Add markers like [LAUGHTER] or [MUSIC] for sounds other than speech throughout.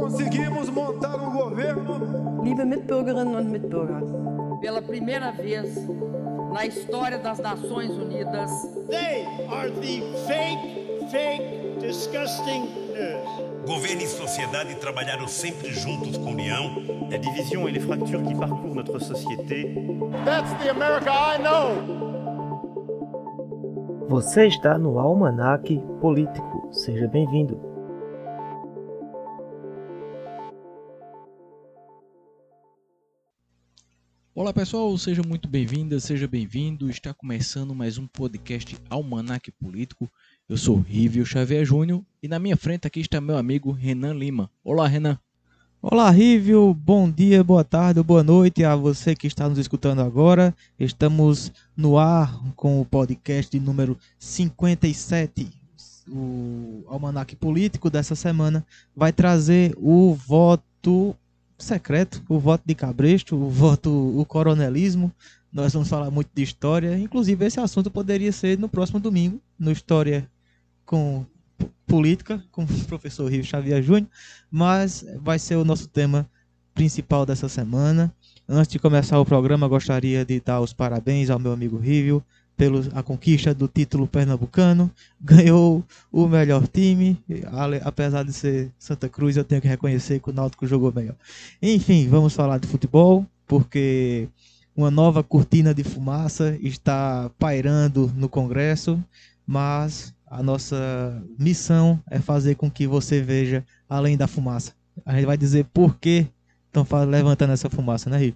conseguimos montar um governo. Liebe Mitbürgerinnen und Mitbürger, pela primeira vez na história das Nações Unidas, They are the fake, fake, disgusting news. Governo e sociedade trabalharam sempre juntos com união. La division et les fractures qui parcourent notre société That's the America I know. Você está no Almanac Político. Seja bem-vindo. Olá pessoal, seja muito bem-vinda, seja bem-vindo. Está começando mais um podcast Almanac Político. Eu sou Rívio Xavier Júnior e na minha frente aqui está meu amigo Renan Lima. Olá, Renan. Olá, Rívio. Bom dia, boa tarde, boa noite a você que está nos escutando agora. Estamos no ar com o podcast número 57. O Almanac Político dessa semana vai trazer o voto secreto, o voto de cabresto, o voto, o coronelismo. Nós vamos falar muito de história. Inclusive, esse assunto poderia ser no próximo domingo, no História com Política, com o professor Rio Xavier Júnior. Mas vai ser o nosso tema principal dessa semana. Antes de começar o programa, gostaria de dar os parabéns ao meu amigo Rívio pela conquista do título pernambucano. [LAUGHS] Ganhou o melhor time, apesar de ser Santa Cruz, eu tenho que reconhecer que o Náutico jogou melhor. Enfim, vamos falar de futebol, porque uma nova cortina de fumaça está pairando no Congresso, mas a nossa missão é fazer com que você veja além da fumaça. A gente vai dizer por que estão levantando essa fumaça, né, Rio?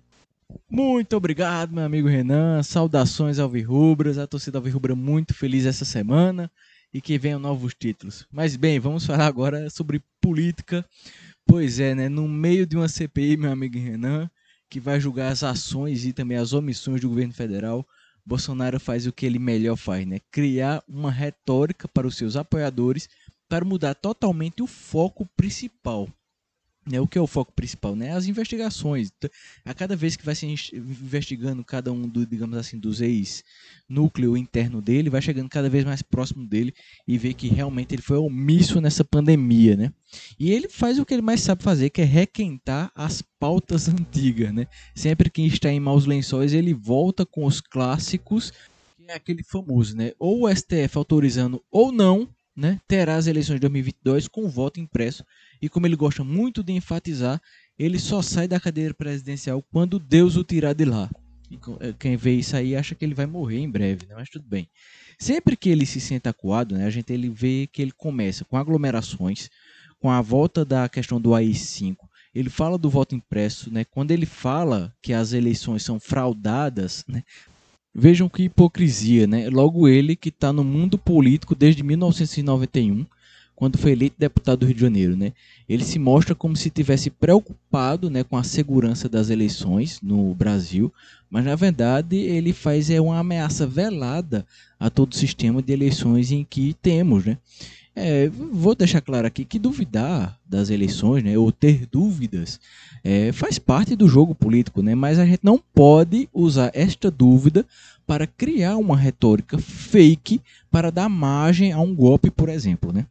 Muito obrigado, meu amigo Renan. Saudações alvirrubras. A torcida alvirrubra muito feliz essa semana e que venham novos títulos. Mas bem, vamos falar agora sobre política. Pois é, né? No meio de uma CPI, meu amigo Renan, que vai julgar as ações e também as omissões do governo federal, Bolsonaro faz o que ele melhor faz, né? Criar uma retórica para os seus apoiadores para mudar totalmente o foco principal. Né, o que é o foco principal? Né? As investigações. A cada vez que vai se investigando cada um do, digamos assim, dos ex-núcleo interno dele, vai chegando cada vez mais próximo dele e vê que realmente ele foi omisso nessa pandemia, né? E ele faz o que ele mais sabe fazer, que é requentar as pautas [LAUGHS] antigas, né? Sempre que está em maus lençóis, ele volta com os clássicos, que é aquele famoso, né? Ou o STF autorizando ou não, né? Terá as eleições de 2022 com voto impresso e como ele gosta muito de enfatizar, ele só sai da cadeira presidencial quando Deus o tirar de lá. E eh, quem vê isso aí acha que ele vai morrer em breve, né? mas tudo bem. Sempre que ele se sente acuado, né, a gente ele vê que ele começa com aglomerações, com a volta da questão do AI5. Ele fala do voto impresso, né? Quando ele fala que as eleições são fraudadas, né? Vejam que hipocrisia, né? Logo ele que está no mundo político desde 1991, quando foi eleito deputado do Rio de Janeiro, né? Ele se mostra como se tivesse preocupado, né, com a segurança das eleições no Brasil, mas na verdade ele faz é uma ameaça velada a todo o sistema de eleições em que temos, né? É, vou deixar claro aqui que duvidar das eleições, né, ou ter dúvidas, é, faz parte do jogo político, né? Mas a gente não pode usar esta dúvida para criar uma retórica fake para dar margem a um golpe, por exemplo, né?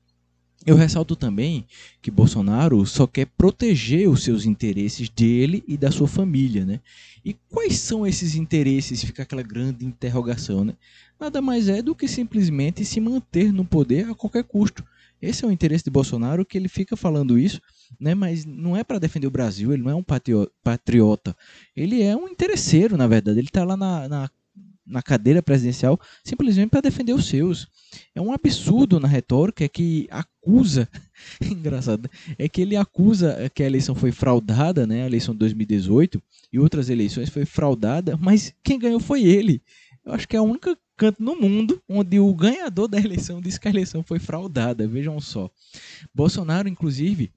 Eu ressalto também que Bolsonaro só quer proteger os seus interesses dele e da sua família, né? E quais são esses interesses? Fica aquela grande interrogação, né? Nada mais é do que simplesmente se manter no poder a qualquer custo. Esse é o interesse de Bolsonaro, que ele fica falando isso, né? Mas não é para defender o Brasil, ele não é um patrio- patriota. Ele é um interesseiro, na verdade. Ele está lá na, na, na cadeira presidencial simplesmente para defender os seus. É um absurdo na retórica que acusa, [LAUGHS] engraçado, é que ele acusa que a eleição foi fraudada, né? A eleição de 2018 e outras eleições foi fraudada, mas quem ganhou foi ele. Eu acho que é a única canto no mundo onde o ganhador da eleição disse que a eleição foi fraudada. Vejam só. Bolsonaro, inclusive,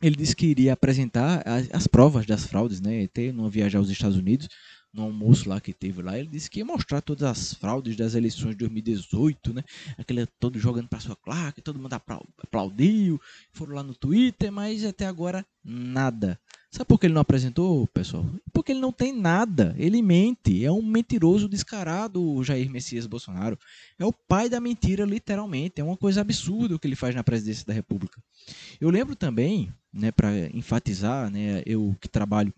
ele disse que iria apresentar as, as provas das fraudes, né? Ter numa viagem aos Estados Unidos, no almoço lá que teve lá, ele disse que ia mostrar todas as fraudes das eleições de 2018, né? Aquele todo jogando para sua claque, todo mundo aplau- aplaudiu, foram lá no Twitter, mas até agora nada. Sabe por que ele não apresentou, pessoal? Porque ele não tem nada. Ele mente. É um mentiroso descarado, o Jair Messias Bolsonaro. É o pai da mentira, literalmente. É uma coisa absurda o que ele faz na presidência da República. Eu lembro também, né, para enfatizar, né, eu que trabalho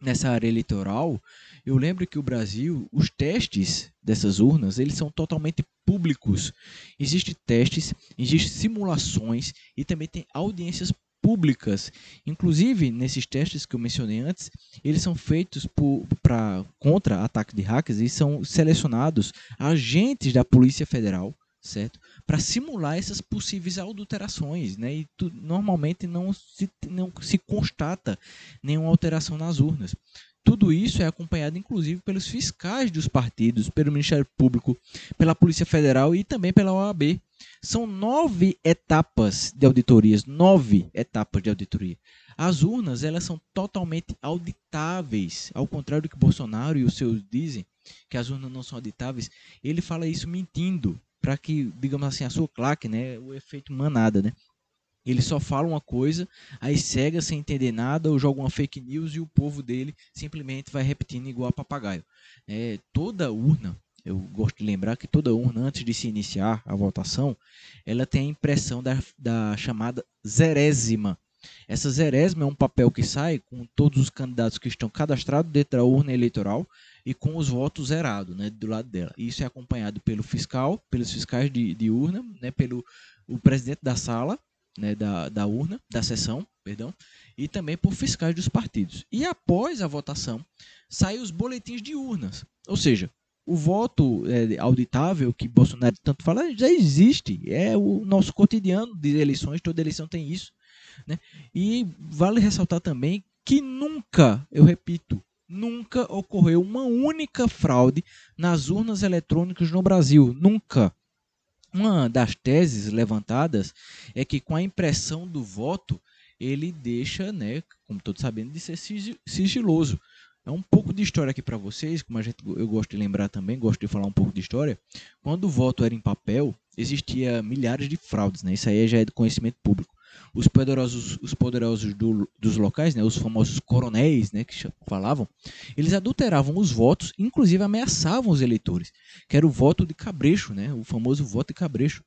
nessa área eleitoral, eu lembro que o Brasil, os testes dessas urnas, eles são totalmente públicos. Existem testes, existem simulações e também tem audiências públicas. Inclusive, nesses testes que eu mencionei antes, eles são feitos por, pra, contra ataque de hackers e são selecionados agentes da Polícia Federal, certo? Para simular essas possíveis adulterações, né? E tu, normalmente não se, não se constata nenhuma alteração nas urnas. Tudo isso é acompanhado, inclusive, pelos fiscais dos partidos, pelo Ministério Público, pela Polícia Federal e também pela OAB. São nove etapas de auditorias, nove etapas de auditoria. As urnas, elas são totalmente auditáveis, ao contrário do que Bolsonaro e os seus dizem, que as urnas não são auditáveis. Ele fala isso mentindo, para que, digamos assim, a sua claque, né, o efeito manada, né? Ele só fala uma coisa, aí cega sem entender nada, ou joga uma fake news e o povo dele simplesmente vai repetindo igual a papagaio. É, toda urna, eu gosto de lembrar que toda urna, antes de se iniciar a votação, ela tem a impressão da, da chamada zerésima. Essa zerésima é um papel que sai com todos os candidatos que estão cadastrados dentro da urna eleitoral e com os votos zerados né, do lado dela. Isso é acompanhado pelo fiscal, pelos fiscais de, de urna, né, pelo o presidente da sala né, da, da urna, da sessão, perdão, e também por fiscais dos partidos. E após a votação, saem os boletins de urnas. Ou seja, o voto é, auditável que Bolsonaro tanto fala já existe. É o nosso cotidiano de eleições, toda eleição tem isso. Né? E vale ressaltar também que nunca, eu repito, nunca ocorreu uma única fraude nas urnas eletrônicas no Brasil. Nunca. Uma das teses levantadas é que com a impressão do voto, ele deixa, né, como todos sabendo, de ser sigiloso. É um pouco de história aqui para vocês, como a gente, eu gosto de lembrar também, gosto de falar um pouco de história. Quando o voto era em papel, existia milhares de fraudes, né? Isso aí já é de conhecimento público os poderosos, os poderosos do, dos locais, né, os famosos coronéis, né, que falavam, eles adulteravam os votos, inclusive ameaçavam os eleitores, que era o voto de cabrecho, né, o famoso voto de cabrecho.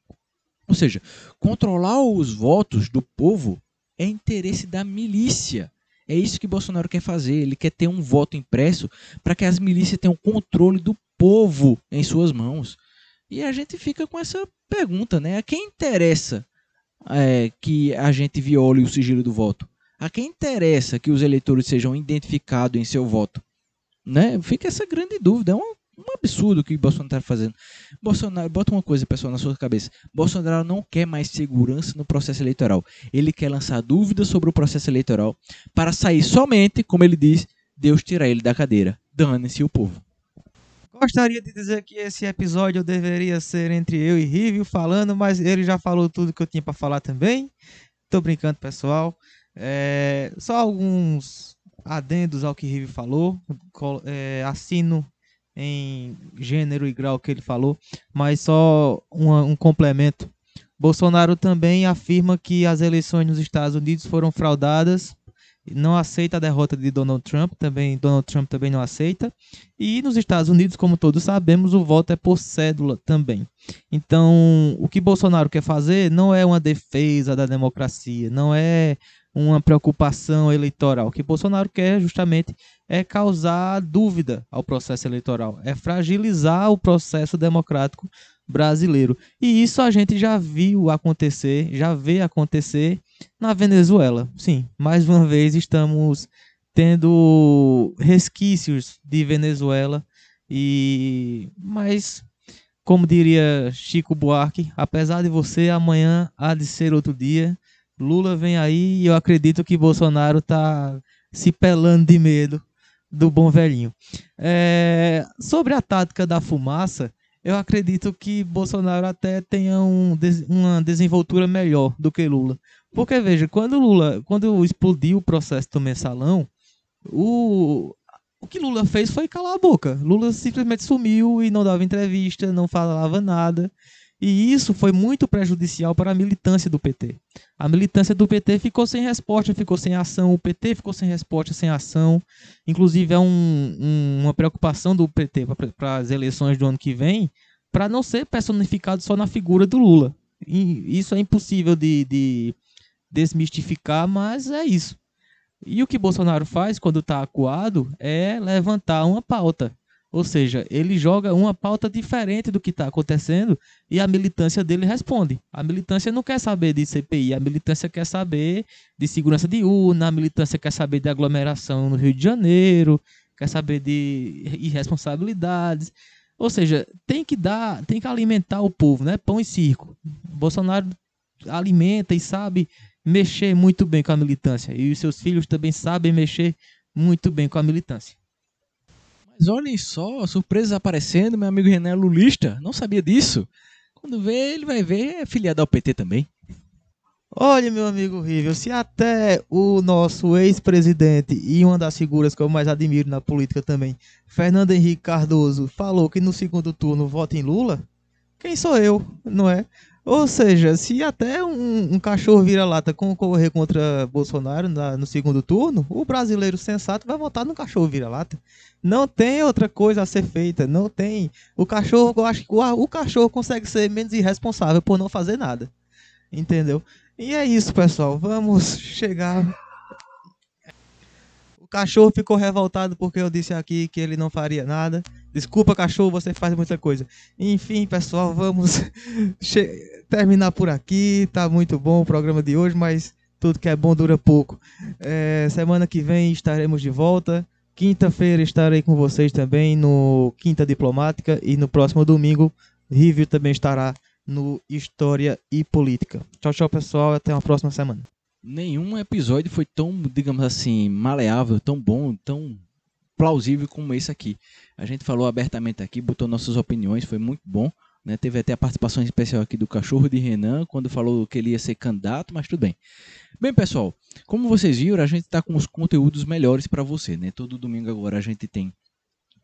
Ou seja, controlar os votos do povo é interesse da milícia. É isso que Bolsonaro quer fazer. Ele quer ter um voto impresso para que as milícias tenham controle do povo em suas mãos. E a gente fica com essa pergunta, né? A quem interessa é, que a gente viole o sigilo do voto? A quem interessa que os eleitores sejam identificados em seu voto? Né? Fica essa grande dúvida. É um, um absurdo o que Bolsonaro está fazendo. Bolsonaro, bota uma coisa, pessoal, na sua cabeça. Bolsonaro não quer mais segurança no processo eleitoral. Ele quer lançar dúvidas sobre o processo eleitoral para sair somente, como ele diz, Deus tirar ele da cadeira. Dane-se o povo. Gostaria de dizer que esse episódio deveria ser entre eu e Rívio falando, mas ele já falou tudo que eu tinha para falar também. Tô brincando, pessoal. É, só alguns adendos ao que Rívio falou. É, assino em gênero e grau que ele falou, mas só uma, um complemento. Bolsonaro também afirma que as eleições nos Estados Unidos foram fraudadas não aceita a derrota de Donald Trump, também Donald Trump também não aceita. E nos Estados Unidos, como todos sabemos, o voto é por cédula também. Então, o que Bolsonaro quer fazer não é uma defesa da democracia, não é uma preocupação eleitoral. O que Bolsonaro quer justamente é causar dúvida ao processo eleitoral, é fragilizar o processo democrático brasileiro. E isso a gente já viu acontecer, já vê acontecer na Venezuela. Sim, mais uma vez estamos tendo resquícios de Venezuela e mas como diria Chico Buarque, apesar de você amanhã há de ser outro dia. Lula vem aí e eu acredito que Bolsonaro está se pelando de medo do bom velhinho. É, sobre a tática da fumaça, eu acredito que Bolsonaro até tenha um, uma desenvoltura melhor do que Lula. Porque, veja, quando Lula, quando explodiu o processo do mensalão, o, o que Lula fez foi calar a boca. Lula simplesmente sumiu e não dava entrevista, não falava nada. E isso foi muito prejudicial para a militância do PT. A militância do PT ficou sem resposta, ficou sem ação, o PT ficou sem resposta, sem ação. Inclusive, é um, um, uma preocupação do PT para as eleições do ano que vem, para não ser personificado só na figura do Lula. E isso é impossível de, de desmistificar, mas é isso. E o que Bolsonaro faz quando está acuado é levantar uma pauta. Ou seja, ele joga uma pauta diferente do que está acontecendo e a militância dele responde. A militância não quer saber de CPI, a militância quer saber de segurança de urna, a militância quer saber de aglomeração no Rio de Janeiro, quer saber de irresponsabilidades. Ou seja, tem que dar, tem que alimentar o povo, né? Pão e circo. Bolsonaro alimenta e sabe mexer muito bem com a militância. E os seus filhos também sabem mexer muito bem com a militância. Mas olhem só, surpresas aparecendo, meu amigo Renan é Lulista, não sabia disso. Quando vê, ele vai ver, é filiado ao PT também. Olha, meu amigo Rivel, se até o nosso ex-presidente e uma das figuras que eu mais admiro na política também, Fernando Henrique Cardoso, falou que no segundo turno vota em Lula, quem sou eu, não é? Ou seja, se até um, um cachorro vira-lata concorrer contra Bolsonaro na, no segundo turno, o brasileiro sensato vai votar no cachorro vira-lata. Não tem outra coisa a ser feita, não tem. O cachorro, eu acho que o, o cachorro consegue ser menos irresponsável por não fazer nada. Entendeu? E é isso, pessoal. Vamos chegar. O cachorro ficou revoltado porque eu disse aqui que ele não faria nada. Desculpa, cachorro, você faz muita coisa. Enfim, pessoal, vamos [LAUGHS] terminar por aqui. Tá muito bom o programa de hoje, mas tudo que é bom dura pouco. É, semana que vem estaremos de volta. Quinta-feira estarei com vocês também no Quinta Diplomática e no próximo domingo Rívio também estará no História e Política. Tchau, tchau, pessoal. Até uma próxima semana. Nenhum episódio foi tão, digamos assim, maleável, tão bom, tão plausível como esse aqui. A gente falou abertamente aqui, botou nossas opiniões, foi muito bom. Né? Teve até a participação especial aqui do cachorro de Renan, quando falou que ele ia ser candidato, mas tudo bem. Bem, pessoal, como vocês viram, a gente está com os conteúdos melhores para você. Né? Todo domingo agora a gente tem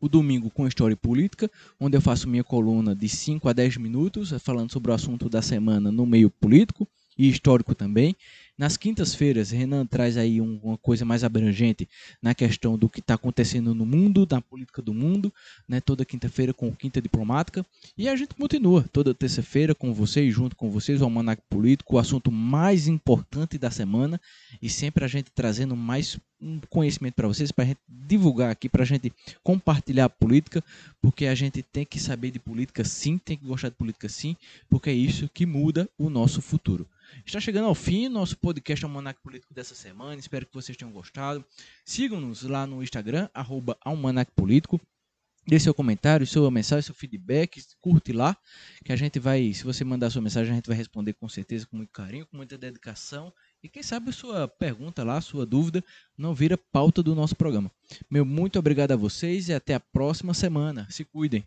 o domingo com História e Política, onde eu faço minha coluna de 5 a 10 minutos, falando sobre o assunto da semana no meio político e histórico também. Nas quintas-feiras, Renan traz aí um, uma coisa mais abrangente na questão do que está acontecendo no mundo, na política do mundo, né? toda quinta-feira com Quinta Diplomática. E a gente continua toda terça-feira com vocês, junto com vocês, o Almanac Político, o assunto mais importante da semana e sempre a gente trazendo mais um conhecimento para vocês, para a gente divulgar aqui, para a gente compartilhar a política, porque a gente tem que saber de política sim, tem que gostar de política sim, porque é isso que muda o nosso futuro. Está chegando ao fim nosso podcast Almanac Político dessa semana. Espero que vocês tenham gostado. Sigam-nos lá no Instagram, arroba Almanac Político. Dê seu comentário, sua mensagem, seu feedback, curte lá, que a gente vai, se você mandar sua mensagem, a gente vai responder com certeza, com muito carinho, com muita dedicação. E quem sabe sua pergunta lá, sua dúvida, não vira pauta do nosso programa. Meu muito obrigado a vocês e até a próxima semana. Se cuidem.